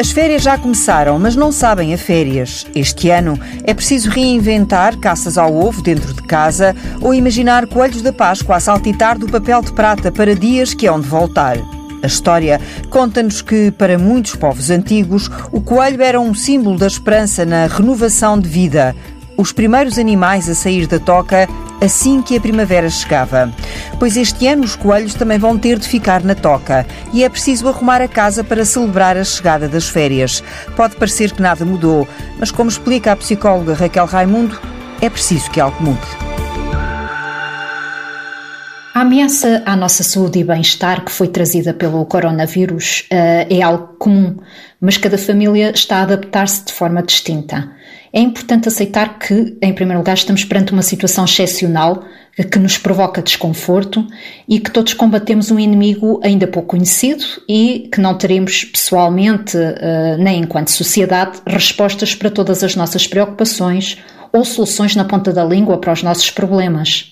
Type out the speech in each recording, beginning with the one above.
As férias já começaram, mas não sabem a férias. Este ano é preciso reinventar caças ao ovo dentro de casa ou imaginar coelhos da Páscoa a saltitar do papel de prata para dias que hão de voltar. A história conta-nos que, para muitos povos antigos, o coelho era um símbolo da esperança na renovação de vida. Os primeiros animais a sair da toca assim que a primavera chegava. Pois este ano os coelhos também vão ter de ficar na toca e é preciso arrumar a casa para celebrar a chegada das férias. Pode parecer que nada mudou, mas como explica a psicóloga Raquel Raimundo, é preciso que algo mude. A ameaça à nossa saúde e bem-estar que foi trazida pelo coronavírus uh, é algo comum, mas cada família está a adaptar-se de forma distinta. É importante aceitar que, em primeiro lugar, estamos perante uma situação excepcional que nos provoca desconforto e que todos combatemos um inimigo ainda pouco conhecido e que não teremos pessoalmente, uh, nem enquanto sociedade, respostas para todas as nossas preocupações ou soluções na ponta da língua para os nossos problemas.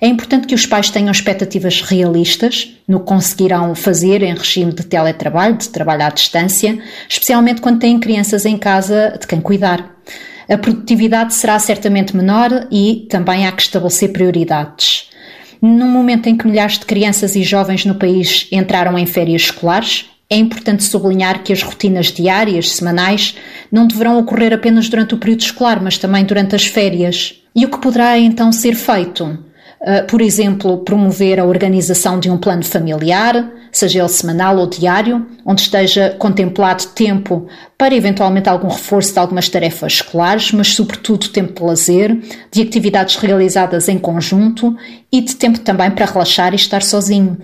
É importante que os pais tenham expectativas realistas no que conseguirão fazer em regime de teletrabalho, de trabalho à distância, especialmente quando têm crianças em casa de quem cuidar. A produtividade será certamente menor e também há que estabelecer prioridades. Num momento em que milhares de crianças e jovens no país entraram em férias escolares, é importante sublinhar que as rotinas diárias, semanais, não deverão ocorrer apenas durante o período escolar, mas também durante as férias. E o que poderá então ser feito? Ah, por exemplo, promover a organização de um plano familiar, seja ele semanal ou diário, onde esteja contemplado tempo para eventualmente algum reforço de algumas tarefas escolares, mas sobretudo tempo de lazer, de atividades realizadas em conjunto e de tempo também para relaxar e estar sozinho.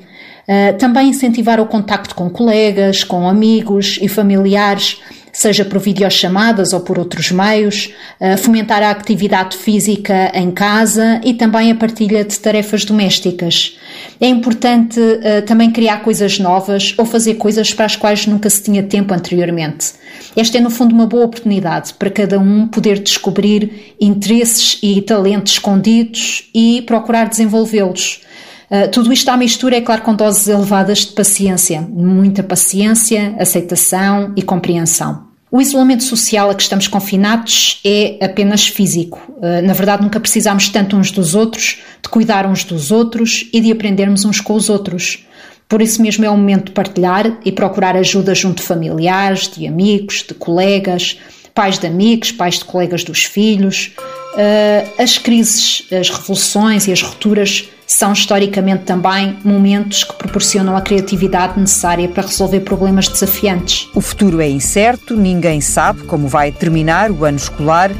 Uh, também incentivar o contacto com colegas, com amigos e familiares, seja por videochamadas ou por outros meios, fomentar a atividade física em casa e também a partilha de tarefas domésticas. É importante uh, também criar coisas novas ou fazer coisas para as quais nunca se tinha tempo anteriormente. Esta é, no fundo, uma boa oportunidade para cada um poder descobrir interesses e talentos escondidos e procurar desenvolvê-los. Uh, tudo isto à mistura, é claro, com doses elevadas de paciência, muita paciência, aceitação e compreensão. O isolamento social a que estamos confinados é apenas físico. Uh, na verdade, nunca precisamos tanto uns dos outros, de cuidar uns dos outros e de aprendermos uns com os outros. Por isso mesmo é o momento de partilhar e procurar ajuda junto de familiares, de amigos, de colegas, pais de amigos, pais de colegas dos filhos. Uh, as crises, as revoluções e as rupturas são historicamente também momentos que proporcionam a criatividade necessária para resolver problemas desafiantes. O futuro é incerto, ninguém sabe como vai terminar o ano escolar.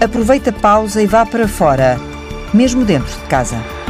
Aproveita a pausa e vá para fora, mesmo dentro de casa.